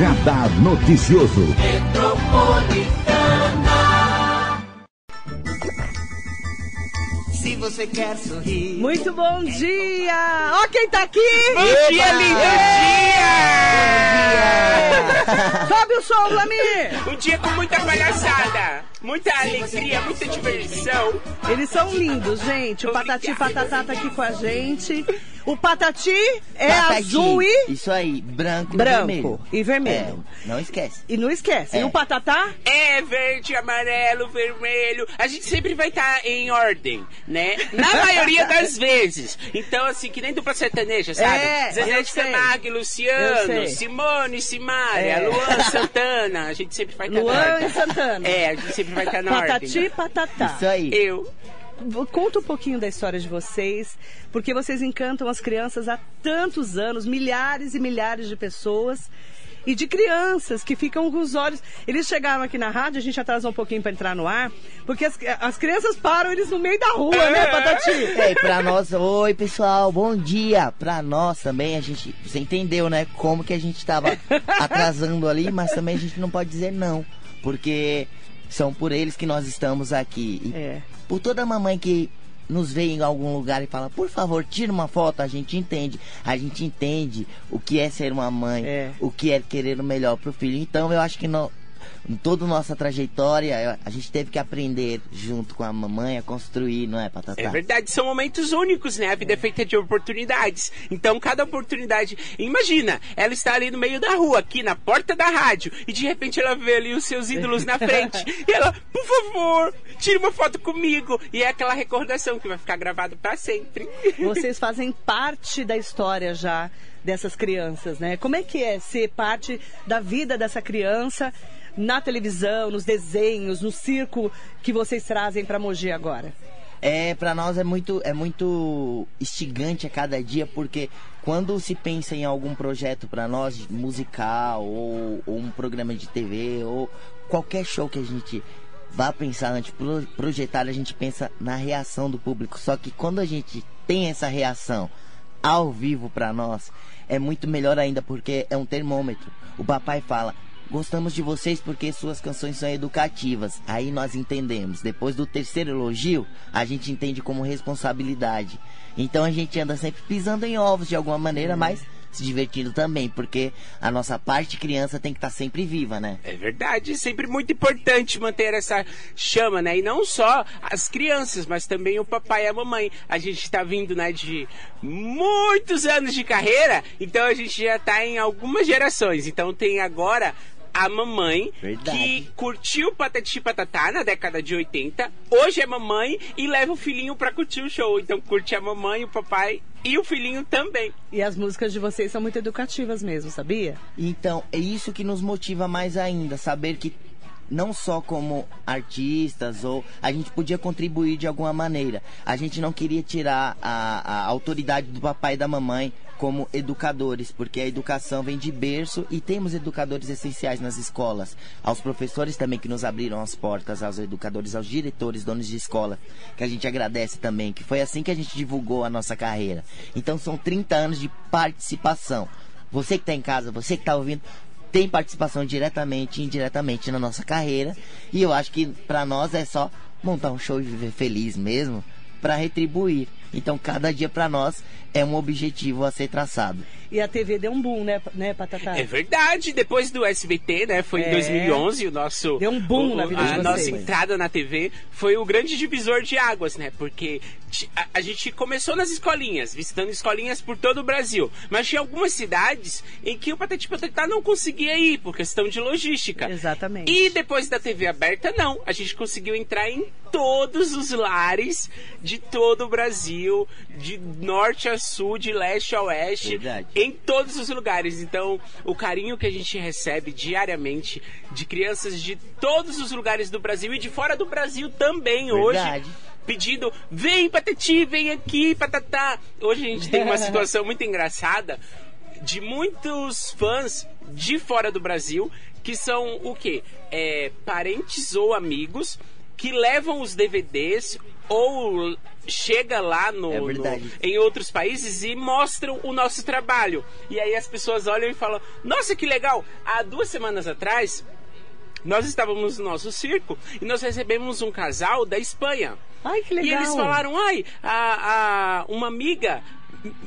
Radar Noticioso. Se você quer sorrir. Muito bom dia! Ó quem tá aqui! Bom dia, lindo dia! Sobe o som, Lamir! Um dia com muita palhaçada, muita alegria, muita diversão. Eles são lindos, gente. O Patati Obrigado. Patatá tá aqui com a gente. O Patati é Patati. azul e... Isso aí, branco, Branco e vermelho. e vermelho. É, não esquece. E não esquece. E É. o Patatá? É verde, amarelo, vermelho. A gente sempre vai estar em ordem, né? Na maioria das vezes. Então, assim, que nem dupla sertaneja, sabe? É, Zezé de. Camargo, e Luciano. Simone, Simária, É. Luan Santana. A gente sempre vai estar na Luan e Santana. É, a gente sempre vai estar na Patati ordem. Patatá. Isso aí. Eu. Conta um pouquinho da história de vocês, porque vocês encantam as crianças há tantos anos, milhares e milhares de pessoas. E de crianças que ficam com os olhos. Eles chegaram aqui na rádio, a gente atrasou um pouquinho para entrar no ar, porque as, as crianças param eles no meio da rua, né, Patati? É, e pra nós, oi pessoal, bom dia. Pra nós também, a gente, você entendeu, né? Como que a gente tava atrasando ali, mas também a gente não pode dizer não, porque são por eles que nós estamos aqui. É. por toda mamãe que nos vê em algum lugar e fala, por favor, tira uma foto, a gente entende. A gente entende o que é ser uma mãe, É. o que é querer o melhor pro filho. Então eu acho que no, em toda a nossa trajetória, a gente teve que aprender junto com a mamãe a construir, não é, Patatá? É verdade, são momentos únicos, né? A vida é feita de oportunidades. Então, cada oportunidade. Imagina, ela está ali no meio da rua, aqui na porta da rádio, e de repente ela vê ali os seus ídolos na frente. e ela, por favor, tire uma foto comigo. E é aquela recordação que vai ficar gravado para sempre. Vocês fazem parte da história já dessas crianças, né? Como é que é ser parte da vida dessa criança na televisão, nos desenhos, no circo que vocês trazem para Mogi agora? É, pra nós é muito, é muito instigante a cada dia, porque quando se pensa em algum projeto pra nós, musical, ou, ou um programa de TV, ou qualquer show que a gente vá pensar antes projetar, a gente pensa na reação do público. Só que quando a gente tem essa reação ao vivo pra nós, é muito melhor ainda, porque é um termômetro. O papai fala, Gostamos de vocês porque suas canções são educativas. Aí nós entendemos. Depois do terceiro elogio, a gente entende como responsabilidade. Então a gente anda sempre pisando em ovos de alguma maneira, mas se divertindo também, porque a nossa parte criança tem que estar sempre viva, né? É verdade, é sempre muito importante manter essa chama, né? E não só as crianças, mas também o papai e a mamãe. A gente está vindo, né, de muitos anos de carreira, então a gente já está em algumas gerações. Então tem agora a mamãe Verdade. que curtiu Patati Patatá na década de 80, hoje é mamãe e leva o filhinho pra curtir o show. Então curte a mamãe, o papai e o filhinho também. E as músicas de vocês são muito educativas mesmo, sabia? Então, é isso que nos motiva mais ainda, saber que não só como artistas ou a gente podia contribuir de alguma maneira. A gente não queria tirar a, a autoridade do papai e da mamãe como educadores, porque a educação vem de berço e temos educadores essenciais nas escolas. Aos professores também que nos abriram as portas, aos educadores, aos diretores, donos de escola, que a gente agradece também, que foi assim que a gente divulgou a nossa carreira. Então são 30 anos de participação. Você que está em casa, você que está ouvindo, tem participação diretamente e indiretamente na nossa carreira. E eu acho que para nós é só montar um show e viver feliz mesmo para retribuir. Então cada dia para nós é um objetivo a ser traçado. E a TV deu um boom, né, né Patatá? É verdade, depois do SBT, né? Foi É. em 2011 o nosso. Deu um boom o- na vida a de vocês. nossa entrada na TV foi o grande divisor de águas, né? Porque a, a gente começou nas escolinhas, visitando escolinhas por todo o Brasil. Mas tinha algumas cidades em que o Patati Patatá não conseguia ir por questão de logística. Exatamente. E depois da TV aberta, não. A gente conseguiu entrar em todos os lares de todo o Brasil, de norte a sul, de leste a oeste, Verdade. em todos os lugares. Então, o carinho que a gente recebe diariamente de crianças de todos os lugares do Brasil e de fora do Brasil também Verdade. hoje. Pedindo, vem Patati, vem aqui, patatá. Hoje a gente tem uma situação muito engraçada de muitos fãs de fora do Brasil que são o quê? É, parentes ou amigos que levam os DVDs ou chega lá no, É no- em outros países e mostram o nosso trabalho. E aí as pessoas olham e falam: Nossa, que legal! Há duas semanas atrás. Nós estávamos no nosso circo e nós recebemos um casal da Espanha. Ai, que legal. E eles falaram: ai, a, a- uma amiga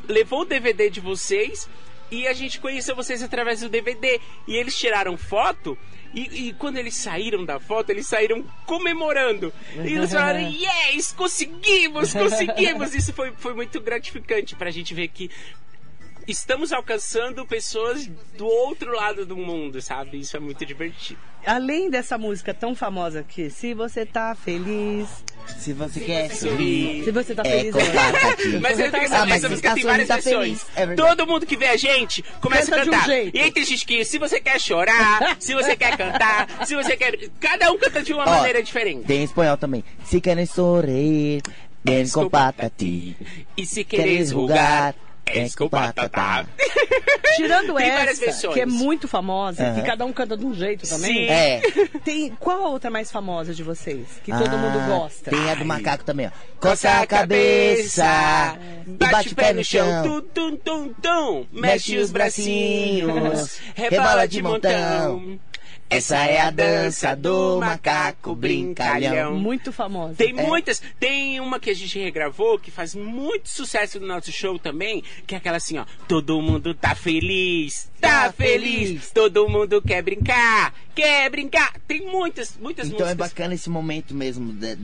levou o DVD de vocês e a gente conheceu vocês através do DVD. E eles tiraram foto. E, e quando eles saíram da foto, eles saíram comemorando. E eles falaram: Yes, conseguimos, conseguimos. Isso foi, foi muito gratificante pra gente ver que estamos alcançando pessoas do outro lado do mundo, sabe? Isso é muito divertido. Além dessa música tão famosa aqui, se você tá feliz. Se você quer sorrir. Se você tá É, feliz. contar, Tati. Mas eu tenho Ah, essa, mas essa você música tá tem sorrindo, várias tá versões. É. Todo mundo que vê a gente começa Canta a de um cantar. jeito. e aí tem gente que, se você quer chorar, se você quer cantar, se você quer. Cada um canta de uma Ó, maneira diferente. Tem em espanhol também. Se querem sorrir, vem com patati. E se queres rugar, és com patata. Tirando Tem várias essa, que é muito famosa, Aham. que cada um canta de um jeito também. Sim. É. Tem qual a outra mais famosa de vocês? Que todo Ah, mundo gosta. Tem a do macaco também, ó. Coça a cabeça, e bate o pé no chão, tum, tum, tum, tum. Mexe os bracinhos, rebola de montão. Essa é a dança do macaco brincalhão. Muito famosa. Tem É. muitas. Tem uma que a gente regravou que faz muito sucesso no nosso show também, que é aquela assim, ó. Todo mundo tá feliz, tá, Tá feliz. feliz. Todo mundo quer brincar, quer brincar. Tem muitas, muitas Então é músicas. bacana esse momento mesmo de,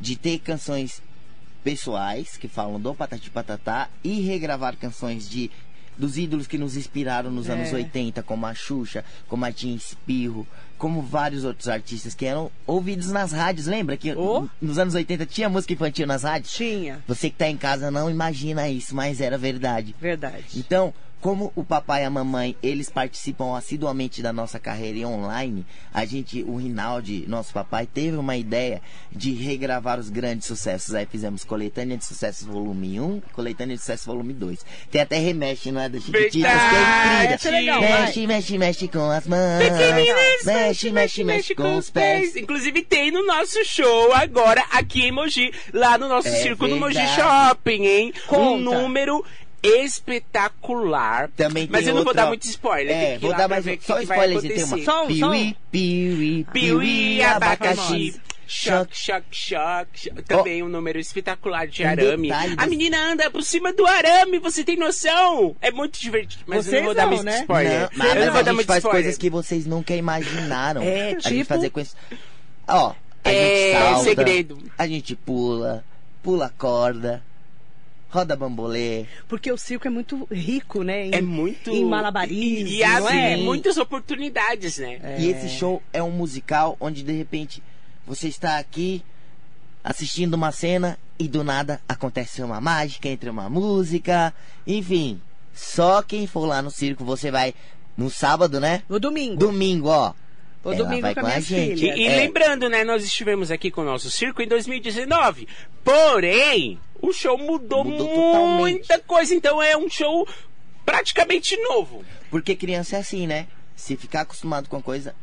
de ter canções pessoais que falam do Patati Patatá e regravar canções de dos ídolos que nos inspiraram nos É. anos 80, como a Xuxa, como a Tim Espirro, como vários outros artistas que eram ouvidos nas rádios. Lembra que Oh. nos anos 80 tinha música infantil nas rádios? Tinha, Você que tá em casa não imagina isso, mas era verdade. verdade. Então, como o papai e a mamãe, eles participam assiduamente da nossa carreira online, a gente, o Rinaldi, nosso papai, teve uma ideia de regravar os grandes sucessos. Aí fizemos Coletânea de Sucessos Volume 1 e Coletânea de Sucessos Volume 2. Tem até remexe, não é? Das Chiquititas, que é. Essa é legal, incrível. Mexe, mexe, mexe com as mãos. Pequeninas, Mexe, mexe, mexe com os pés. Inclusive tem no nosso show agora aqui em Mogi, lá no nosso É circo no Mogi. Shopping, hein? Um Conta. número espetacular. Também Mas eu não vou dar muito spoiler. É, tem que ir vou dar mais ver um- o que só que vai spoilerzinho. Tem uma acontecer. Só um, piuí, piuí, Piuí, abacaxi. choque. Choque, choque. Também um número espetacular de arame. A menina anda por cima do arame, você tem noção? É muito divertido. Mas eu Vocês não vou dar não, muito né? spoiler. Não, eu mas não vou a dar gente faz spoiler. coisas que vocês nunca imaginaram. É, A gente tipo? fazer coisas... Ó, a É, gente salta, segredo. a gente pula, pula corda, roda bambolê. Porque o circo é muito rico, né? Em, É muito. Em malabarismo, E, e abre não é? muitas oportunidades, né? E esse show é um musical onde de repente você está aqui assistindo uma cena e do nada acontece uma mágica entre uma música, enfim. Só quem for lá no circo, você vai no sábado, né? No domingo. Domingo, ó. O Ela domingo vai com a com a minha gente. filha. E, e É. lembrando, né, nós estivemos aqui com o nosso circo em 2019. Porém, o show mudou, Mudou totalmente. muita coisa. Então é um show praticamente novo. Porque criança é assim, né? Se ficar acostumado com a coisa,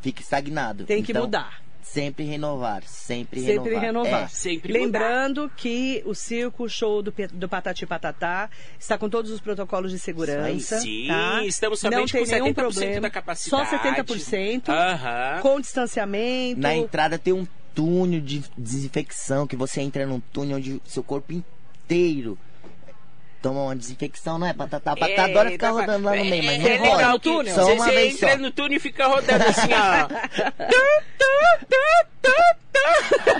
fica estagnado. Tem que Então, mudar. Sempre renovar, sempre, Sempre renovar. renovar. É. Sempre Lembrando que o circo, o show do, do Patati Patatá, está com todos os protocolos de segurança. Sim, tá? estamos Não somente tem com nenhum 70% problema. da capacidade. Só 70%. Aham. Com distanciamento. Na entrada tem um túnel de desinfecção, que você entra num túnel onde seu corpo inteiro toma uma desinfecção, não é? Patata, patata adora ficar tá- rodando lá no meio, mas é, não é roda. legal que túnel? Só Você, uma você vez entra só. no túnel e fica rodando assim, ó.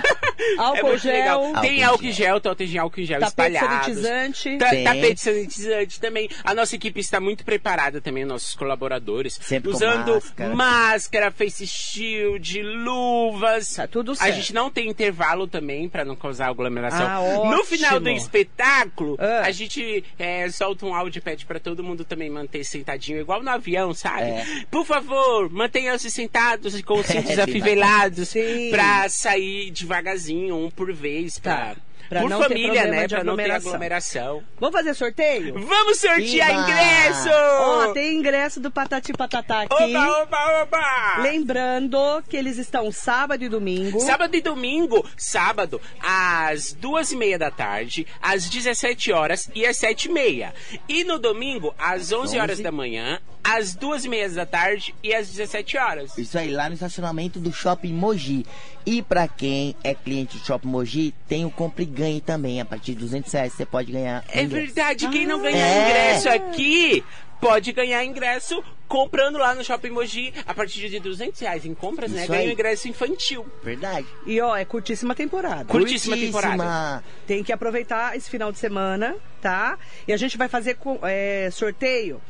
Tu. Álcool É gel. legal. Álcool Tem gel. álcool gel, tá, tem álcool gel Tapete sanitizante. Ta- Tem. Tapete sanitizante também. A nossa equipe está muito preparada também, nossos colaboradores. Sempre com usando máscara. máscara, face shield, luvas. Tá tudo A certo. gente não tem intervalo também para não causar aglomeração. Ah, no final do espetáculo, Ah. a gente é, solta um áudio e pede para todo mundo também manter sentadinho, igual no avião, sabe? É. Por favor, mantenham-se sentados e com os cintos tem afivelados Sim. pra sair devagarzinho, um por vez, pra, Tá. Pra Por não ter família, né? Pra não ter aglomeração. Vamos fazer sorteio? Vamos sortear Iba! ingresso! Ó, tem ingresso do Patati Patatá aqui. Oba, oba, oba! Lembrando que eles estão sábado e domingo. Sábado e domingo, sábado, às duas e meia da tarde, às 17 horas e às sete e meia. E no domingo, às 11 horas 11. da manhã, às duas e meia da tarde e às 17 horas. Isso aí, lá no estacionamento do Shopping Mogi. E pra quem é cliente do Shopping Mogi, tem o Compre Ganhe também. A partir de 200 reais você pode ganhar. É ingresso. verdade, quem não ganhar É. ingresso aqui pode ganhar ingresso comprando lá no Shopping Mogi a partir de 200 reais em compras, né? Isso Ganha aí. um ingresso infantil. Verdade. E ó, é curtíssima temporada. Curtíssima temporada. Tem que aproveitar esse final de semana, tá? E a gente vai fazer com- é, sorteio.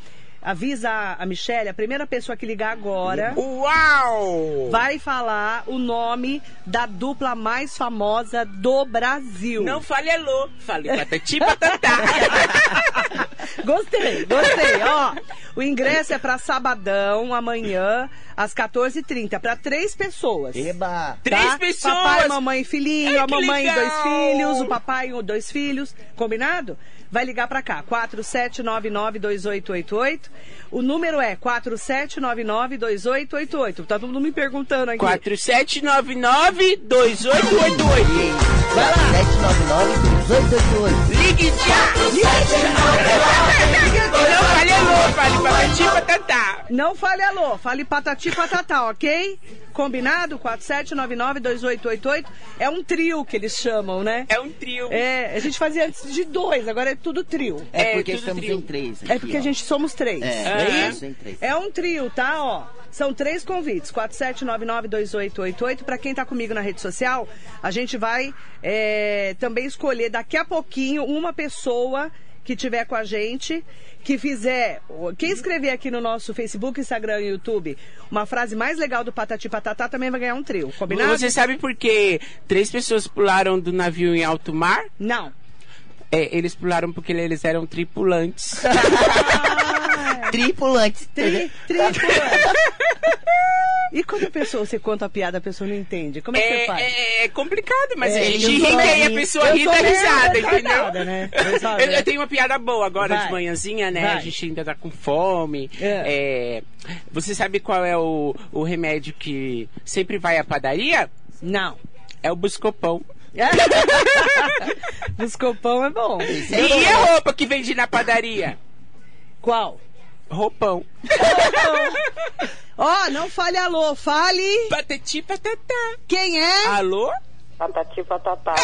Avisa a Michelle, a primeira pessoa que ligar agora Uau! vai falar o nome da dupla mais famosa do Brasil. Não fale alô, fale patati patatá. Gostei, gostei. Ó, o ingresso é pra sabadão, amanhã, às 14h30, pra três pessoas. Eba! Três tá? pessoas. Papai, mamãe e filhinho, Ai, a mamãe e dois filhos, o papai e dois filhos. Combinado? Vai ligar pra cá, 47992888. O número é 47992888. Tá todo mundo me perguntando aqui. 4799-2888. Vai lá. 799 1888 Ligue já! Não fale alô, fale patati patatá. Não fale alô, fale patati patatá, ok? Combinado? 47992888. É um trio que eles chamam, né? É um trio. É, a gente fazia antes de dois, agora é tudo trio. É É, porque estamos trio. em três. É aqui, porque ó. a gente somos três. É, não é isso? É um trio, tá? Ó, são três convites. 47992888. Pra quem tá comigo na rede social, a gente vai é, também escolher daqui a pouquinho uma pessoa que tiver com a gente, que fizer. Quem escrever aqui no nosso Facebook, Instagram e YouTube uma frase mais legal do Patati Patatá também vai ganhar um trio. Combinado? Você sabe por que três pessoas pularam do navio em alto mar? Não. É, eles pularam porque eles eram tripulantes. Tripulantes. Tri, tripulante. E quando a pessoa, você conta a piada, a pessoa não entende? Como é que você É, faz? é- é complicado, mas É, a gente ri sou e a pessoa ri da risada, entendeu? né? Eu Eu, né? eu tenho uma piada boa agora Vai. de manhãzinha, né? Vai. A gente ainda tá com fome. É. É, você sabe qual é o, o remédio que sempre vai à padaria? Não. É o buscopão. Buscopão é bom. E a roupa que vende na padaria? Qual? Roupão. Ó, não fale alô, fale Patati patatá. quem é? Alô? Patati patatá.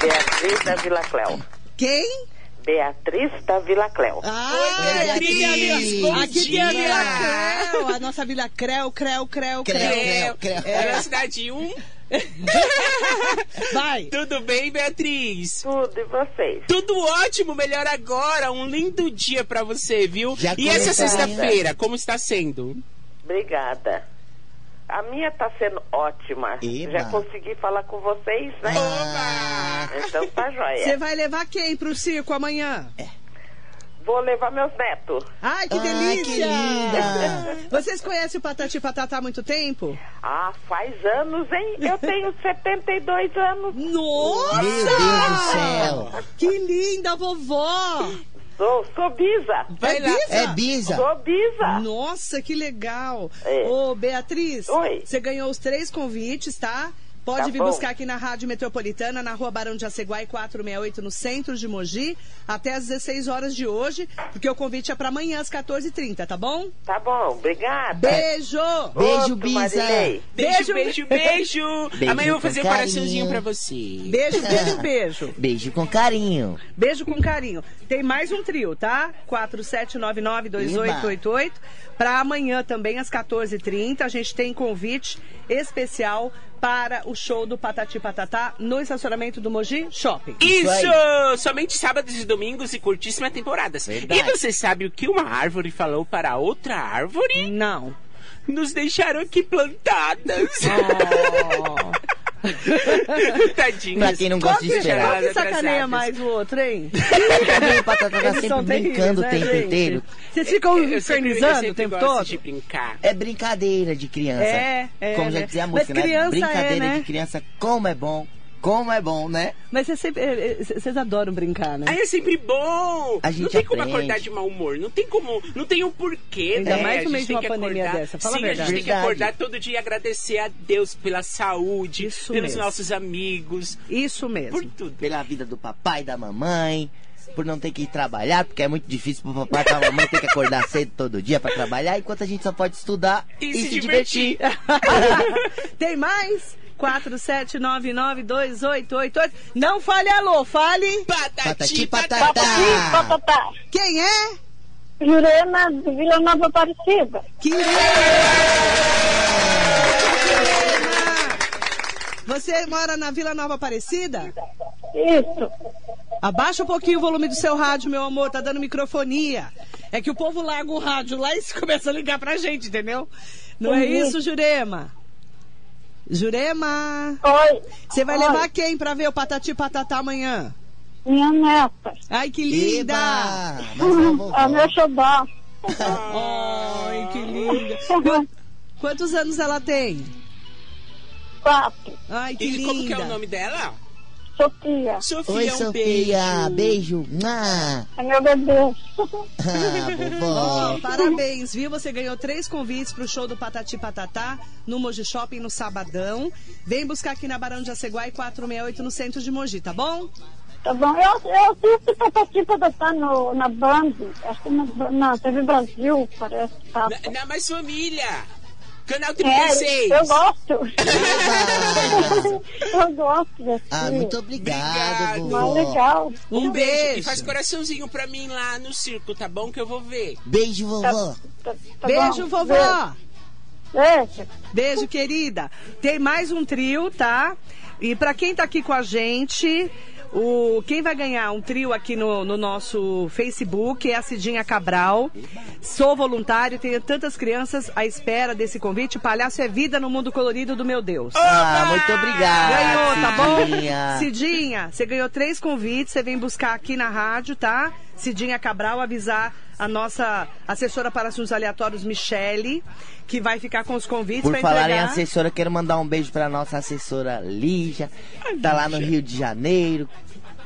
Beatriz da Vila Cléo. Quem? Beatriz da Vila Cléo. Ah, Oi, a Beatriz, Vila, bom aqui tem a dia. Vila Creu, a nossa Vila Creu, Creu, Creu, Creu. Creu. É na cidade 1. Vai. Tudo bem, Beatriz? Tudo e vocês? Tudo ótimo, melhor agora. Um lindo dia pra você, viu? Já e essa começou sexta-feira, como está sendo? Obrigada. A minha tá sendo ótima. Eba. Já consegui falar com vocês, né? Ah, Então tá Você joia. vai levar quem pro circo amanhã? Vou levar meus netos. Ai, que Ai, delícia! que linda. Vocês conhecem o Patati Patatá há muito tempo? Ah, faz anos, hein? Eu tenho 72 anos. Nossa! Meu Deus do céu. Que linda, vovó! Sou, sou bisa. Vai lá. Bisa? É Bisa. Sou bisa. Nossa, que legal! É. Ô, Beatriz, Oi. você ganhou os três convites, tá? Pode Tá vir bom. buscar aqui na Rádio Metropolitana, na rua Barão de Aceguai 468, no centro de Mogi, até às 16 horas de hoje, porque o convite é para amanhã às 14h30, tá bom? Tá bom, obrigada. Beijo! Beijo, Outro, Bisa. Marilei. Beijo, Beijo. beijo, beijo. Beijo Amanhã eu vou fazer um coraçãozinho pra você. Beijo, beijo, beijo. Beijo com carinho. Beijo com carinho. Tem mais um trio, tá? 47992888. Para amanhã também, às 14h30, a gente tem convite especial para o show do Patati Patatá no estacionamento do Mogi Shopping. Isso Isso! Somente sábados e domingos e curtíssima temporadas. Verdade. E você sabe o que uma árvore falou para outra árvore? Não. Nos deixaram aqui plantadas. Oh. Tadinho. Pra quem não gosta de esperar. qual que sacaneia mais o outro, hein? Cadê o Patata tá sempre são brincando o tempo né, gente? inteiro? Vocês ficam infernizando o tempo todo? de brincar. É brincadeira de criança. É, é, Como já né? dizia a música, né? criança Brincadeira é, né? de criança, como é bom. Como é bom, né? Mas vocês sempre- eh, eh, vocês adoram brincar, né? Aí é sempre bom. A gente não tem como aprende. acordar de mau humor. Não tem como. Não tem um porquê, Ainda né? mais no a meio gente de uma tem que pandemia acordar. dessa, fala a Sim, a verdade. gente tem que Verdade. acordar todo dia e agradecer a Deus pela saúde, Isso pelos mesmo. nossos amigos, Isso mesmo. por tudo. Pela vida do papai e da mamãe. Por não ter que ir trabalhar, porque é muito difícil pro papai e pra mamãe ter que acordar cedo todo dia pra trabalhar, enquanto a gente só pode estudar E e, se se divertir. divertir. Tem mais? 479928888. Não fale alô, fale. Patati Patati, patatá. patatá. Patatá. Quem é? Jurema de Vila Nova Aparecida. Querida! Você mora na Vila Nova Aparecida? Isso. Abaixa um pouquinho o volume do seu rádio, meu amor, tá dando microfonia. É que o povo larga o rádio lá e começa a ligar pra gente, entendeu? Não é Uhum. isso, Jurema? Jurema, Oi. você vai Oi. levar quem pra ver o Patati Patatá amanhã? Minha neta. Ai, que linda! Eba! A minha xodó. Ai, que linda! Qu- Quantos anos ela tem? Quatro. Ai, que E linda! como que é o nome dela? Sofia. Sofia, Oi, um Sofia. beijo. Beijo. Ah, É meu bebê. ah vovó. parabéns, viu? Você ganhou três convites pro show do Patati Patatá no Moji Shopping no sabadão. Vem buscar aqui na Barão de Aceguai 468 no centro de Mogi, tá bom? Tá bom. Eu, eu assisto Patati Patatá no, na Band. Acho que na, na TV Brasil, parece. Tá. Na, na Mais Família. Canal É, 36. eu gosto. eu gosto desse. Ah, muito obrigado, Obrigado. Legal. Um E beijo. faz coraçãozinho pra mim lá no circo, tá bom? Que eu vou ver. Beijo, vovó. Tá- tá Beijo, bom. vovó! Beijo. Beijo, querida. Tem mais um trio, tá? E pra quem tá aqui com a gente, o quem vai ganhar um trio aqui no, no nosso Facebook é a Cidinha Cabral. Sou voluntário, tenho tantas crianças à espera desse convite. Palhaço é vida no mundo colorido do meu Deus. Ah, muito obrigado. Ganhou, tá bom? Cidinha. Cidinha, você ganhou três convites, você vem buscar aqui na rádio, tá? Cidinha Cabral, avisar a nossa assessora para assuntos aleatórios, Michele, que vai ficar com os convites Por para falar em entregar. assessora, quero mandar um beijo pra nossa assessora Lígia, tá lá no Rio de Janeiro,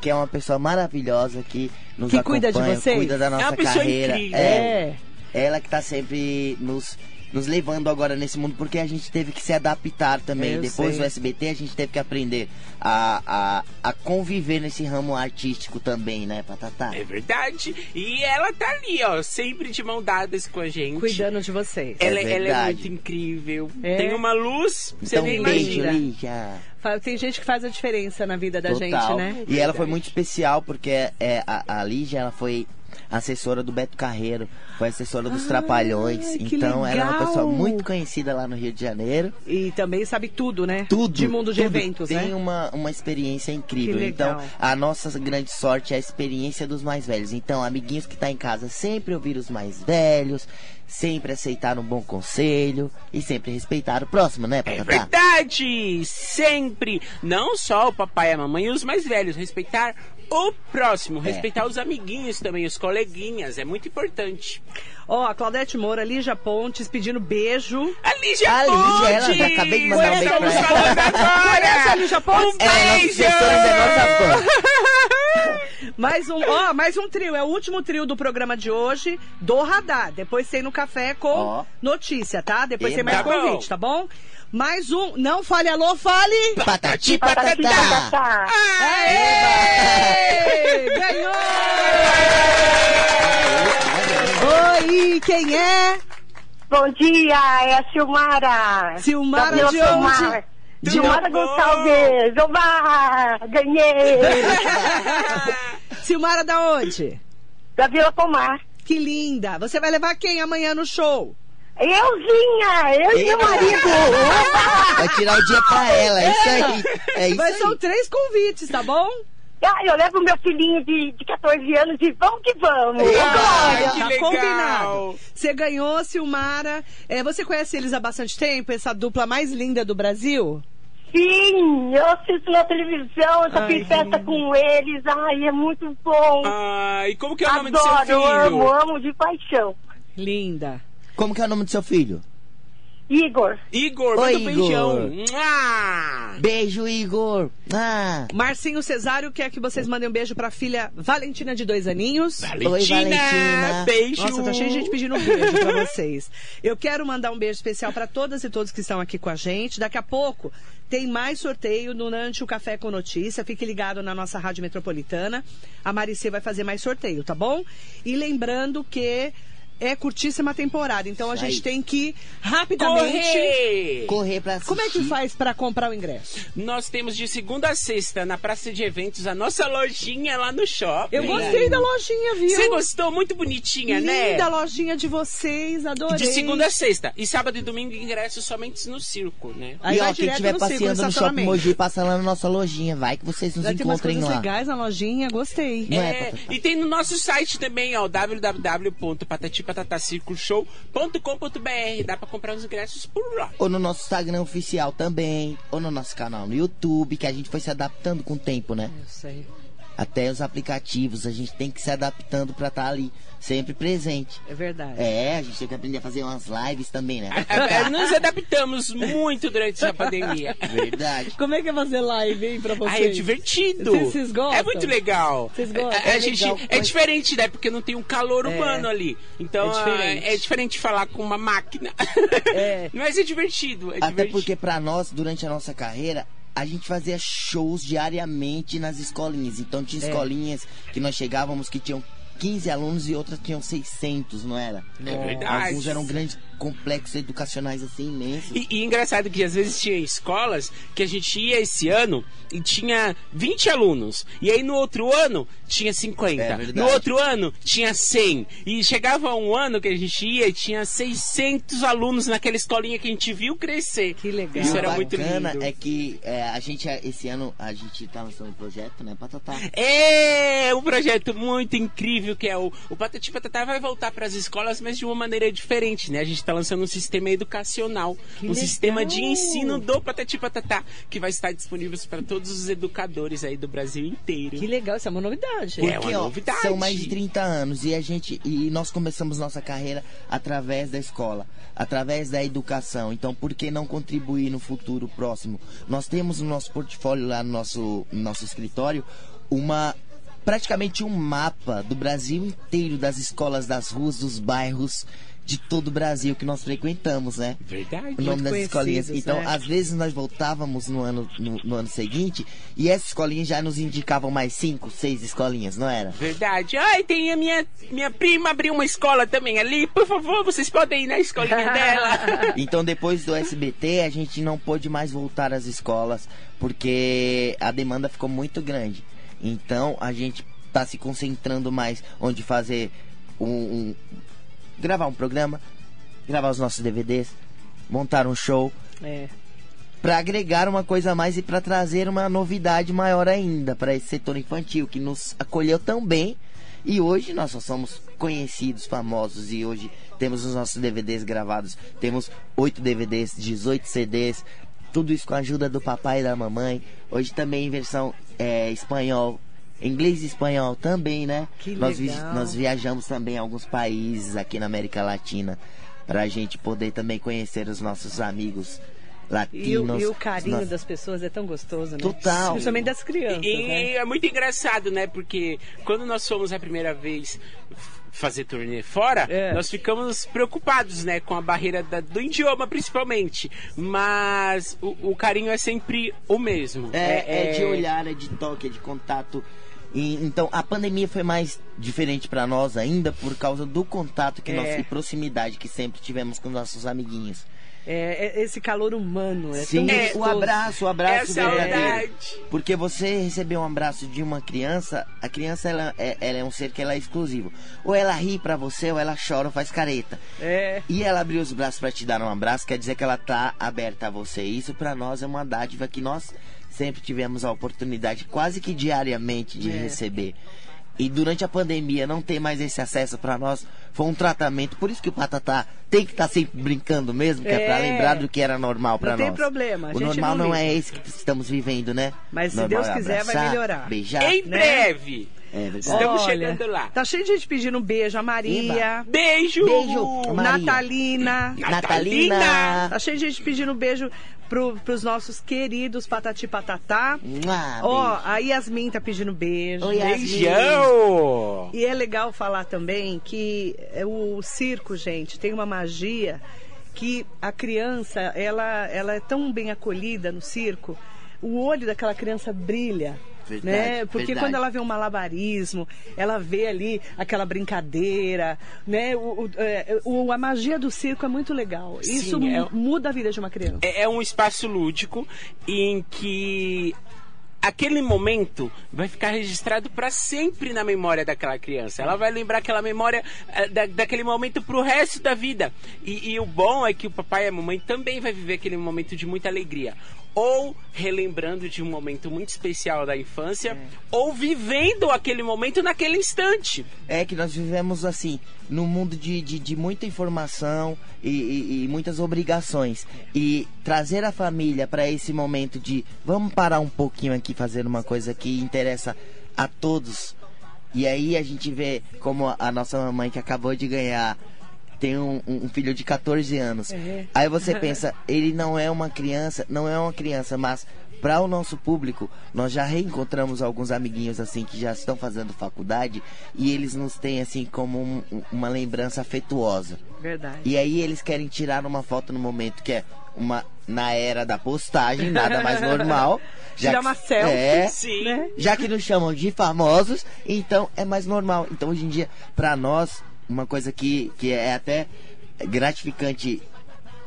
que é uma pessoa maravilhosa que nos Que acompanha, cuida de vocês? cuida da É nossa pessoa carreira. incrível. É. Ela que tá sempre nos, nos levando agora nesse mundo, porque a gente teve que se adaptar também. Eu Depois sei. do SBT, a gente teve que aprender a, a, a conviver nesse ramo artístico também, né, Patatá? É verdade. E ela tá ali, ó, sempre de mão dadas com a gente. Cuidando de vocês. É Ela, ela é verdade. muito incrível. É. Tem uma luz, você Então, nem beijo, imagina. Tem gente que faz a diferença na vida da Total. gente, né? E ela foi muito especial porque é, a, a Lígia ela foi assessora do Beto Carreiro, foi assessora dos Trapalhões. Ah, que Então ela é uma legal. pessoa muito conhecida lá no Rio de Janeiro. E também sabe tudo, né? Tudo. De mundo de tudo. eventos, Tem né? uma, uma experiência incrível. Então, a nossa grande sorte é a experiência dos mais velhos. Então, amiguinhos que tá em casa, sempre ouvir os mais velhos, sempre aceitar um bom conselho e sempre respeitar o próximo, né, É Patatá? verdade! Sempre! Não só o papai, a mamãe e os mais velhos. Respeitar o próximo. É. Respeitar os amiguinhos também, os coleguinhas. É muito importante. Ó, a Claudete Moura, Lígia Pontes, pedindo beijo. A Lígia A Lígia, Pontes! ela, já acabei de mandar um beijo pra ela. Conhece a Lígia Pontes? Um Ela é nossa beijo! é nossa fã. Mais um, ó, mais um trio. É o último trio do programa de hoje, do Radar. Depois tem no café com Ó. notícia, tá? Depois tem mais Tá bom. convite, tá bom? Mais um. Não fale alô, fale! Patati Patati patatá. Aê! Ganhou! Oi, quem é? Bom dia, é a Silmara. Silmara de Silmar. Onde? De Silmara Bom. Gonçalves. Oba! Ganhei! Silmara da onde? da Vila Pomar. Que linda! Você vai levar quem amanhã no show? Euzinha, eu e meu marido. Vai tirar o dia pra ela, é isso aí. É isso Mas são aí. três convites, tá bom? Ah, eu levo meu filhinho de, de 14 anos e vamos que vamos. Olha, que tá legal. combinado. Você ganhou, Silmara. É, você conhece eles há bastante tempo? Essa dupla mais linda do Brasil? Sim, eu assisto na televisão, eu já fiz festa com eles. Ai, é muito bom. Ah, e como que é o nome do seu Adoro, filho? eu amo, amo de paixão. Linda. Como que é o nome do seu filho? Igor, Igor, Oi, manda um Igor. beijão. Mua! Beijo, Igor. Ah, Marcinho Cesário quer que vocês mandem um beijo pra filha Valentina, de dois aninhos. Valentina, Valentina. beijo. Nossa, tá cheio de gente pedindo um beijo pra vocês. Eu quero mandar um beijo especial pra todas e todos que estão aqui com a gente. Daqui a pouco tem mais sorteio durante o Café com Notícia. Fique ligado na nossa Rádio Metropolitana. A Maricê vai fazer mais sorteio, tá bom? E lembrando que é curtíssima temporada, então a gente tem que rapidamente. Correr! correr pra assistir. Como é que faz pra comprar o ingresso? Nós temos de segunda a sexta na praça de eventos a nossa lojinha lá no shopping. Eu gostei da lojinha, viu? Você gostou? Muito bonitinha, né? Linda lojinha de vocês, adorei. De segunda a sexta. E sábado e domingo ingressos somente no circo, né? Aí e vai ó, quem estiver no circo, passeando no shopping. Mogi, passa lá na nossa lojinha. Vai que vocês nos Já tem umas encontrem coisas lá. legais na lojinha, gostei. É, É, e tem no nosso site também, ó, www.patatipatatascircoshow.com.br. Dá pra comprar os ingressos por lá. Ou no nosso Instagram oficial também. Ou no nosso canal no YouTube, que a gente foi se adaptando com o tempo, né? Eu sei. Até os aplicativos, a gente tem que se adaptando pra estar ali, sempre presente. É verdade. É, a gente tem que aprender a fazer umas lives também, né? É, Nos adaptamos muito durante essa pandemia. Verdade. Como é que é fazer live, hein, pra vocês? Ah, é divertido. Vocês- gostam? É muito legal. Vocês gostam? A, a É gente, legal, é diferente, né? Porque não tem um calor humano ali. Então É ah, diferente. é diferente falar com uma máquina. É. Mas é divertido. É Até divertido. porque pra nós, durante a nossa carreira, a gente fazia shows diariamente nas escolinhas. Então tinha É. escolinhas que nós chegávamos que tinham 15 alunos e outras tinham 600, não era? É verdade. Alguns eram grandes complexos educacionais assim imensos. E, e engraçado que às vezes tinha escolas que a gente ia esse ano e tinha 20 alunos. E aí no outro ano tinha 50. É verdade. no outro ano tinha 100. E chegava um ano que a gente ia e tinha 600 alunos naquela escolinha que a gente viu crescer. Que legal. Isso E o era muito bacana lindo. é que é, a gente, esse ano, a gente tá lançando um projeto, né, Patatá? É um projeto muito incrível que é o, o Patati Patatá vai voltar para as escolas, mas de uma maneira diferente, né? A gente está lançando um sistema educacional, Que um legal! sistema de ensino do Patati Patatá, que vai estar disponível para todos os educadores aí do Brasil inteiro. Que legal, isso é uma novidade. É Porque, uma ó, novidade. são mais de 30 anos e a gente e nós começamos nossa carreira através da escola, através da educação. Então, por que não contribuir no futuro próximo? Nós temos no nosso portfólio lá no nosso, no nosso escritório uma praticamente um mapa do Brasil inteiro das escolas, das ruas, dos bairros de todo o Brasil que nós frequentamos, né? Verdade. o nome das escolinhas. Então, né? às vezes nós voltávamos no ano, no, no ano seguinte e essas escolinhas já nos indicavam mais cinco, seis escolinhas, não era? Verdade. Ai, tem a minha, minha prima abriu uma escola também ali. Por favor, vocês podem ir na escolinha dela. Então, depois do SBT, a gente não pôde mais voltar às escolas porque a demanda ficou muito grande. Então, a gente está se concentrando mais onde fazer um, um- gravar um programa, gravar os nossos DVDs, montar um show É. para agregar uma coisa a mais e para trazer uma novidade maior ainda para esse setor infantil que nos acolheu tão bem e hoje nós só somos conhecidos, famosos e hoje temos os nossos DVDs gravados, temos 8 DVDs, 18 CDs, tudo isso com a ajuda do papai e da mamãe. Hoje também em versão é, espanhol, inglês e espanhol também, né? Que nós, vi- nós viajamos também a alguns países aqui na América Latina para a gente poder também conhecer os nossos amigos E, latinos. o, e o carinho Nós- das pessoas é tão gostoso, né? Total. Principalmente das crianças, E né? é muito engraçado, né? Porque quando nós fomos a primeira vez fazer turnê fora, É. nós ficamos preocupados, né? Com a barreira da- do idioma, principalmente. Mas o, o carinho é sempre o mesmo. É, é de olhar, é de toque, é de contato. E, então a pandemia foi mais diferente para nós ainda por causa do contato que É. nós e proximidade que sempre tivemos com nossos amiguinhos. É, é esse calor humano, é Sim, tão É, o abraço, o É abraço verdadeiro. saudade. Porque você receber um abraço de uma criança, a criança ela é, ela é um ser que ela é exclusivo. Ou ela ri pra você, ou ela chora ou faz careta. É, E ela abrir os braços pra te dar um abraço, quer dizer que ela tá aberta a você. Isso pra nós é uma dádiva que nós sempre tivemos a oportunidade, quase que diariamente, de É. receber. E durante a pandemia não ter mais esse acesso pra nós, foi um tratamento. Por isso que o Patatá tem que estar sempre brincando mesmo, que é, pra É. lembrar do que era normal pra Não nós. tem problema, a O gente normal não não, é esse que estamos vivendo, né? Mas se Normal Deus é quiser, vai abraçar, melhorar. Beijar. Em né? breve. É verdade. Estamos Olha, chegando lá. Tá cheio de gente pedindo um beijo. A Maria, Beijo! Beijo, Maria. Natalina. Natalina. Tá cheio de gente pedindo um beijo pro, pros nossos queridos Patati Patatá. Ó, beijo. a Yasmin tá pedindo beijo. Oi, Yasmin. Beijão! E é legal falar também que é, o circo, gente, tem uma magia que a criança, ela, ela é tão bem acolhida no circo, o olho daquela criança brilha. Verdade, né? Porque verdade. quando ela vê um malabarismo, ela vê ali aquela brincadeira, né? O, o- é, o- a magia do circo é muito legal. Sim, Isso é- mu- muda a vida de uma criança. É, é um espaço lúdico em que aquele momento vai ficar registrado para sempre na memória daquela criança. Ela vai lembrar aquela memória eh, da, daquele momento pro resto da vida. E, e o bom é que o papai e a mamãe também vai viver aquele momento de muita alegria. Ou relembrando de um momento muito especial da infância, ou vivendo aquele momento naquele instante. É que nós vivemos assim, num mundo de, de, de muita informação e, e- e muitas obrigações. E trazer a família para esse momento de vamos parar um pouquinho aqui, fazer uma coisa que interessa a todos. E aí a gente vê como a nossa mamãe que acabou de ganhar tem um, um filho de 14 anos. É. Aí você pensa, ele não é uma criança, não é uma criança, mas para o nosso público, nós já reencontramos alguns amiguinhos assim que já estão fazendo faculdade e eles nos têm assim como um- um- uma lembrança afetuosa. Verdade. E aí eles querem tirar uma foto no momento que é uma na era da postagem, nada mais normal. Tirar que- uma selfie. É, Sim. Né? já que nos chamam de famosos, então é mais normal. Então hoje em dia, pra nós, uma coisa que, que é até gratificante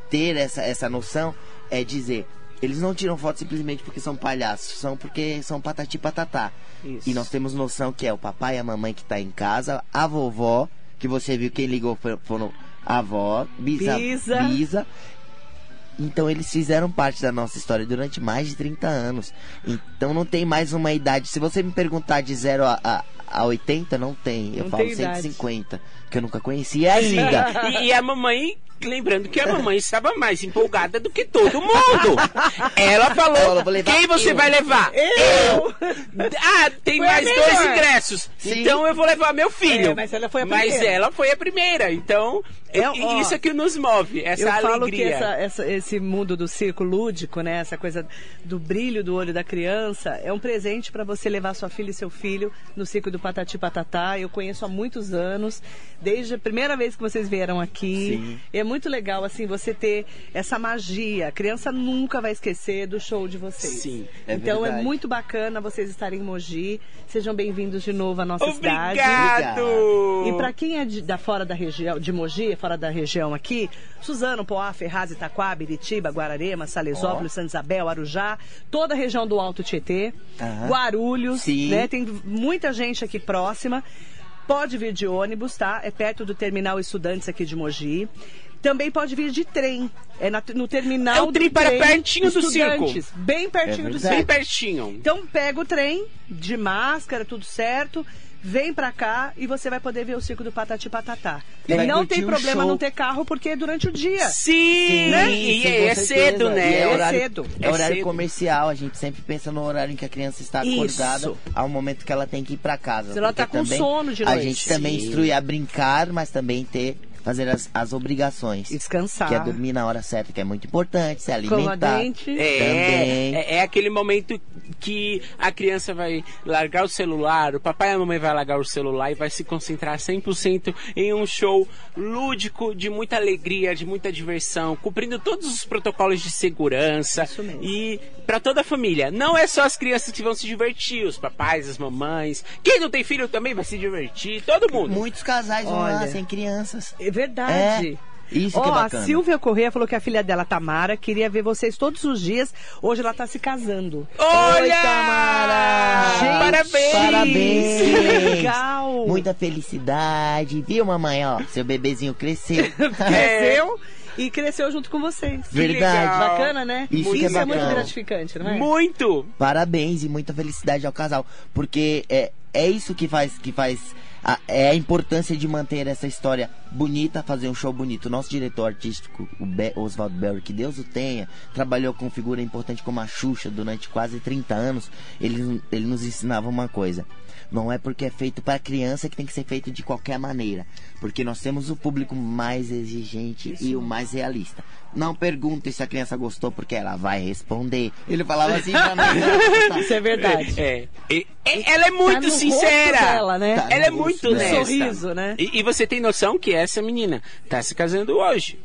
ter essa, essa noção é dizer. Eles não tiram foto simplesmente porque são palhaços, são porque são patati patatá. Isso. E nós temos noção que é o papai e a mamãe que tá em casa, a vovó, que você viu quem ligou foi- foram a avó, bisa, Bisa. bisa. Então eles fizeram parte da nossa história durante mais de 30 anos. Então não tem mais uma idade. Se você me perguntar de 0 a, a, a 80, não tem. Eu Não falo tem idade. 150, que eu nunca conheci ainda. E, e a mamãe, lembrando que a mamãe estava mais empolgada do que todo mundo. Ela falou: quem você eu." vai levar? Eu! Ah, tem Foi mais dois ingressos. Sim. Então eu vou levar meu filho. É, mas ela foi a Mas primeira. ela foi a primeira. Então, É, e- ó, isso é que nos move, essa eu falo que alegria. essa- essa- esse mundo do circo lúdico, né, essa coisa do brilho do olho da criança, é um presente para você levar sua filha e seu filho no circo do Patati Patatá. Eu conheço há muitos anos, desde a primeira vez que vocês vieram aqui. Sim. É muito legal assim você ter essa magia. A criança nunca vai esquecer do show de vocês. Sim, é então é verdade. muito bacana vocês estarem em Mogi. Sejam bem-vindos de novo à nossa cidade. Obrigado! E para quem é de, da fora da região, de Mogi, fora da região aqui, Suzano, Poá, Ferraz, Itaquá, Biritiba, Guararema, Salesópolis, Santa Isabel, Arujá, toda a região do Alto Tietê. Guarulhos, Sim. né? Tem muita gente aqui próxima. Pode vir de ônibus, tá? É perto do terminal Estudantes aqui de Mogi. Também pode vir de trem. É na- no terminal É o trem do para trem pertinho do Estudantes, Bem pertinho É do circo. Bem pertinho. Então pega o trem, de máscara, tudo certo. Vem pra cá e você vai poder ver o circo do Patati Patatá. E vai não tem problema não ter carro porque é durante o dia. Sim, Né? e sim, é, com é cedo, E né? É, É horário, cedo. É É horário cedo. comercial, a gente sempre pensa no horário em que a criança está Isso. acordada, ao momento que ela tem que ir para casa. Se ela tá com sono de A noite. gente também Sim. instrui a brincar, mas também ter fazer as, as obrigações. E descansar. Que é dormir na hora certa, que é muito importante, se alimentar. Escova-dente. É, Também. é, é aquele momento que a criança vai largar o celular, o papai e a mamãe vai largar o celular e vai se concentrar 100% em um show lúdico, de muita alegria, de muita diversão, cumprindo todos os protocolos de segurança. Isso mesmo. E para toda a família. Não é só as crianças que vão se divertir, os papais, as mamães. Quem não tem filho também vai se divertir, todo mundo. Muitos casais vão lá Olha. sem crianças. É verdade. É, isso Ó, que é a bacana. Silvia Corrêa falou que a filha dela, Tamara, queria ver vocês todos os dias. Hoje ela tá se casando. Olha! Oi, Tamara! Gente, Parabéns! Parabéns! Que legal! Muita felicidade, viu, mamãe? Ó, seu bebezinho cresceu. Cresceu e cresceu junto com vocês. Verdade. legal. Bacana, né? Isso que é é muito bacana. gratificante, não é? Muito! Parabéns e muita felicidade ao casal. Porque é, é isso que faz que faz a, é a importância de manter essa história bonita, fazer um show bonito. Nosso diretor artístico, o Be Oswald Berry, que Deus o tenha, trabalhou com figura importante como a Xuxa durante quase 30 anos. Ele, ele nos ensinava uma coisa. Não é porque é feito para criança que tem que ser feito de qualquer maneira. Porque nós temos o público mais exigente e o mais realista. Não pergunte se a criança gostou, porque ela vai responder. Ele falava assim pra nós. Isso é verdade. É. E- e- ela é muito no rosto sincera. dela, né? Tá. Ela é no muito honesta. Sorriso, né? E, e você tem noção que essa menina tá se casando hoje.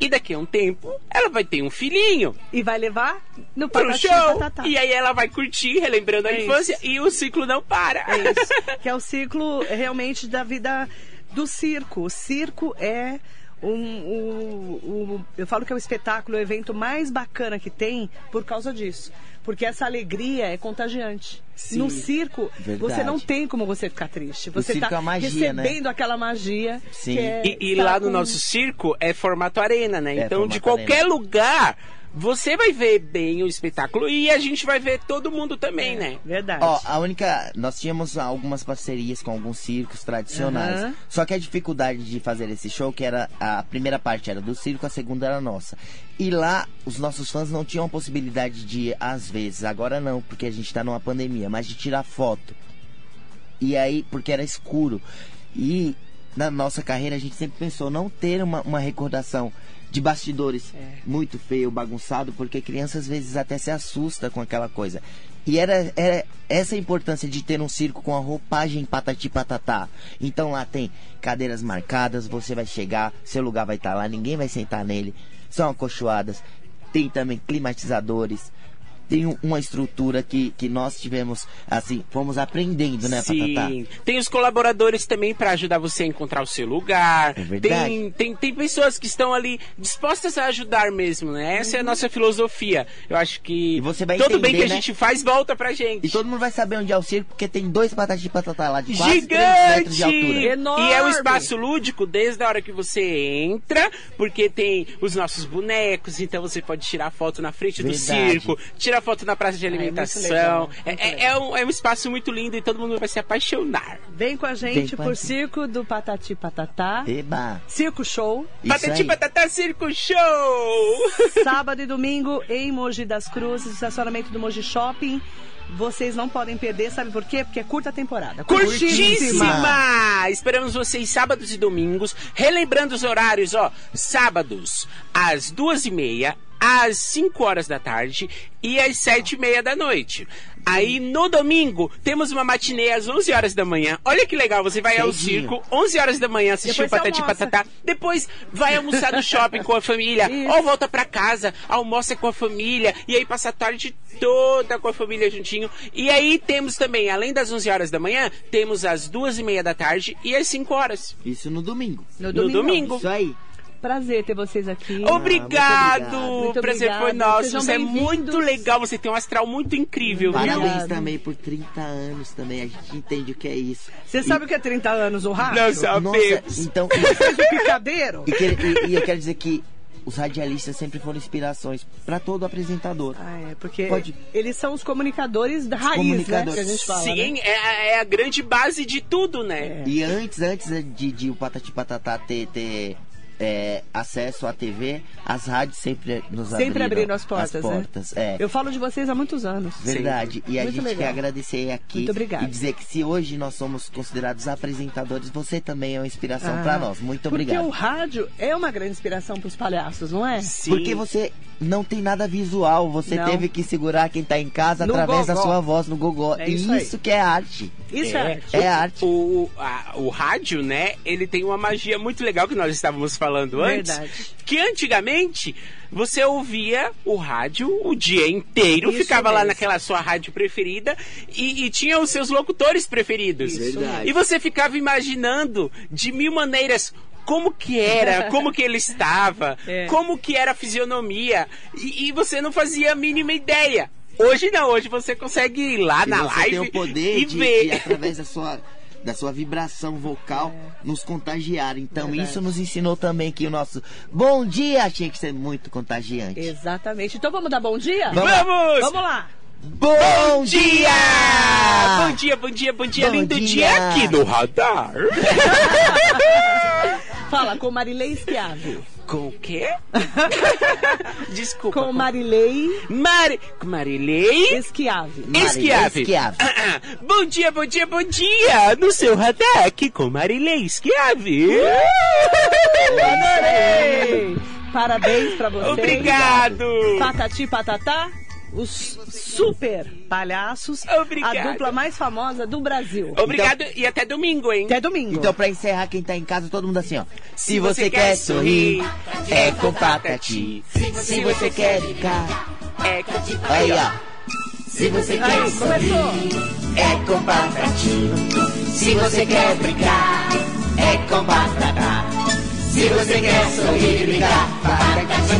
E daqui a um tempo, ela vai ter um filhinho E vai levar no pro show. Patatá. E aí ela vai curtir, relembrando a É infância, e o ciclo não para. É isso. que é o ciclo realmente da vida do circo. O circo é um, o- o- eu falo que é o espetáculo, o evento mais bacana que tem por causa disso. Porque essa alegria é contagiante. Sim. No circo, Verdade. você não tem como você ficar triste. Você está é né? recebendo aquela magia. Sim. que é E, e lá no com- nosso circo é formato arena, né? É, então, de qualquer arena. lugar, você vai ver bem o espetáculo e a gente vai ver todo mundo também, né? Verdade. Ó, a única. Nós tínhamos algumas parcerias com alguns circos tradicionais. Aham. Só que a dificuldade de fazer esse show, que era. A primeira parte era do circo, a segunda era nossa. E lá, os nossos fãs não tinham a possibilidade de ir, às vezes, agora não, porque a gente tá numa pandemia, mas de tirar foto. E aí, porque era escuro. E na nossa carreira a gente sempre pensou não ter uma, uma recordação de bastidores É. muito feio, bagunçado, porque criança às vezes até se assusta com aquela coisa. E era, era essa importância de ter um circo com a roupagem patati patatá. Então lá tem cadeiras marcadas, você vai chegar, seu lugar vai estar lá, ninguém vai sentar nele. São acolchoadas, tem também climatizadores. Tem um- uma estrutura que, que nós tivemos, assim, fomos aprendendo, né, Patatá? Sim. Tem os colaboradores também para ajudar você a encontrar o seu lugar. É verdade. tem, tem, tem pessoas que estão ali dispostas a ajudar mesmo, né? Essa é a nossa filosofia. Eu acho que E você vai todo bem entender, que a né? gente faz volta pra gente. E todo mundo vai saber onde é o circo, porque tem dois patati patatá lá de quase 3 Gigante! metros de altura. Enorme! E é um espaço lúdico desde a hora que você entra, porque tem os nossos bonecos, então você pode tirar foto na frente do Verdade. circo, tirar foto na praça de alimentação. legal, É, muito é- legal. é um, é um espaço muito lindo e todo mundo vai se apaixonar. Vem com a gente com a por gente. Circo do Patati Patatá. Eba! Circo Show. Isso Patati aí. Patatá Circo Show! Sábado e domingo em Mogi das Cruzes, estacionamento do Mogi Shopping. Vocês não podem perder, sabe por quê? Porque é curta temporada. Curtíssima! Esperamos vocês sábados e domingos. Relembrando os horários, ó. Sábados, às duas e meia, às 5 horas da tarde e às sete e meia da noite. Aí no domingo temos uma matinê às 11 horas da manhã. Olha que legal, você vai ao circo, 11 horas da manhã assistir o Depois você Patati. Patatá. Depois vai almoçar no shopping com a família. Isso. Ou volta pra casa, almoça com a família. E aí passa a tarde toda com a família juntinho. E aí temos também, além das 11 horas da manhã, temos às duas e meia da tarde e às 5 horas. Isso no domingo. No No domingo. Isso aí. Prazer ter vocês aqui. Obrigado! muito obrigado. O prazer foi nosso. Você é muito legal. Você tem um astral muito incrível, viu? Parabéns Obrigado. também por 30 anos também. A gente entende o que é isso. Você sabe o que é 30 anos o rádio? Não. Nossa, sabemos. então. Fez o picadeiro? E, que- e- e eu quero dizer que os radialistas sempre foram inspirações para todo apresentador. Ah, é, porque Pode. eles são os comunicadores da raiz, comunicadores. né? Que a gente fala, Sim, né? é, a- é a grande base de tudo, né? É. E antes, antes de, de o Patati Patatá ter, ter é, acesso à TV, as rádios sempre nos Sempre abriram abriram as portas, né? portas, é. Eu falo de vocês há muitos anos. Verdade. E a Muito gente legal. quer agradecer aqui Muito obrigada. e dizer que se hoje nós somos considerados apresentadores, você também é uma inspiração Ah, para nós. Muito Porque obrigado. o rádio é uma grande inspiração para os palhaços, não é? Sim. Porque você não tem nada visual, você Não. teve que segurar quem tá em casa No através da gogó. sua voz no gogó. É e isso isso que é arte. Isso é, arte. É arte. O, a- o rádio, né? Ele tem uma magia muito legal que nós estávamos falando antes. Verdade. Que antigamente você ouvia o rádio o dia inteiro, Isso ficava lá mesmo. naquela sua rádio preferida e, e tinha os seus locutores preferidos. Isso Verdade. E você ficava imaginando de mil maneiras como que era, como que ele estava, É. como que era a fisionomia. E, e você não fazia a mínima ideia. Hoje não, hoje você consegue ir lá E na você live tem o poder e de, ver. de, através da sua da sua vibração vocal nos contagiar. Então É. Verdade. isso nos ensinou também que o nosso bom dia tinha que ser muito contagiante. Exatamente. Então vamos dar bom dia? Vamos. Vamos! Vamos lá. Bom dia! Bom dia, bom dia, bom dia, Bom lindo dia. dia. aqui no radar. Fala com Marilei Schiave. Com o quê? Desculpa. Com Marilei Mari... com Marilei... Schiave. Esquiave. Esquiave. Ah, ah. Bom dia, bom dia, bom dia! No seu radar aqui com Marilei Esquiave. Adorei! Parabéns pra você. Obrigado! Patati Patatá, os super palhaços. Obrigado. A dupla mais famosa do Brasil. Obrigado e até domingo, hein? Até domingo. Então, pra encerrar, quem tá em casa, todo mundo assim, ó. Se, Se você, você quer quer sorrir, sorrir, é com Patati. Se você quer brincar, É com... aí, ó. Se você quer Aí, sorrir, começou. é com Patati. Se você quer brincar, é com Patata. Se você quer sorrir e brincar, Patati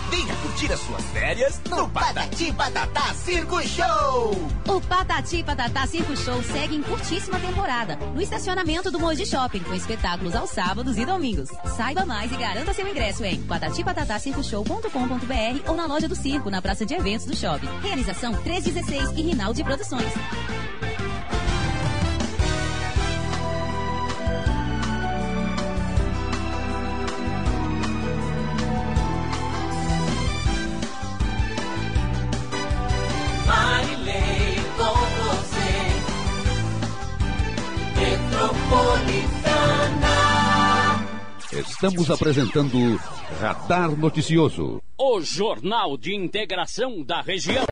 Venha curtir as suas férias no Patati Patatá Circo Show! O Patati Patatá Circo Show segue em curtíssima temporada, no estacionamento do Moji Shopping, com espetáculos aos sábados e domingos. Saiba mais e garanta seu ingresso em patatipatatascircoshow.com.br ou na loja do circo, na praça de eventos do shopping. Realização 316 e Rinaldi Produções. Estamos apresentando Radar Noticioso. O Jornal de Integração da Região.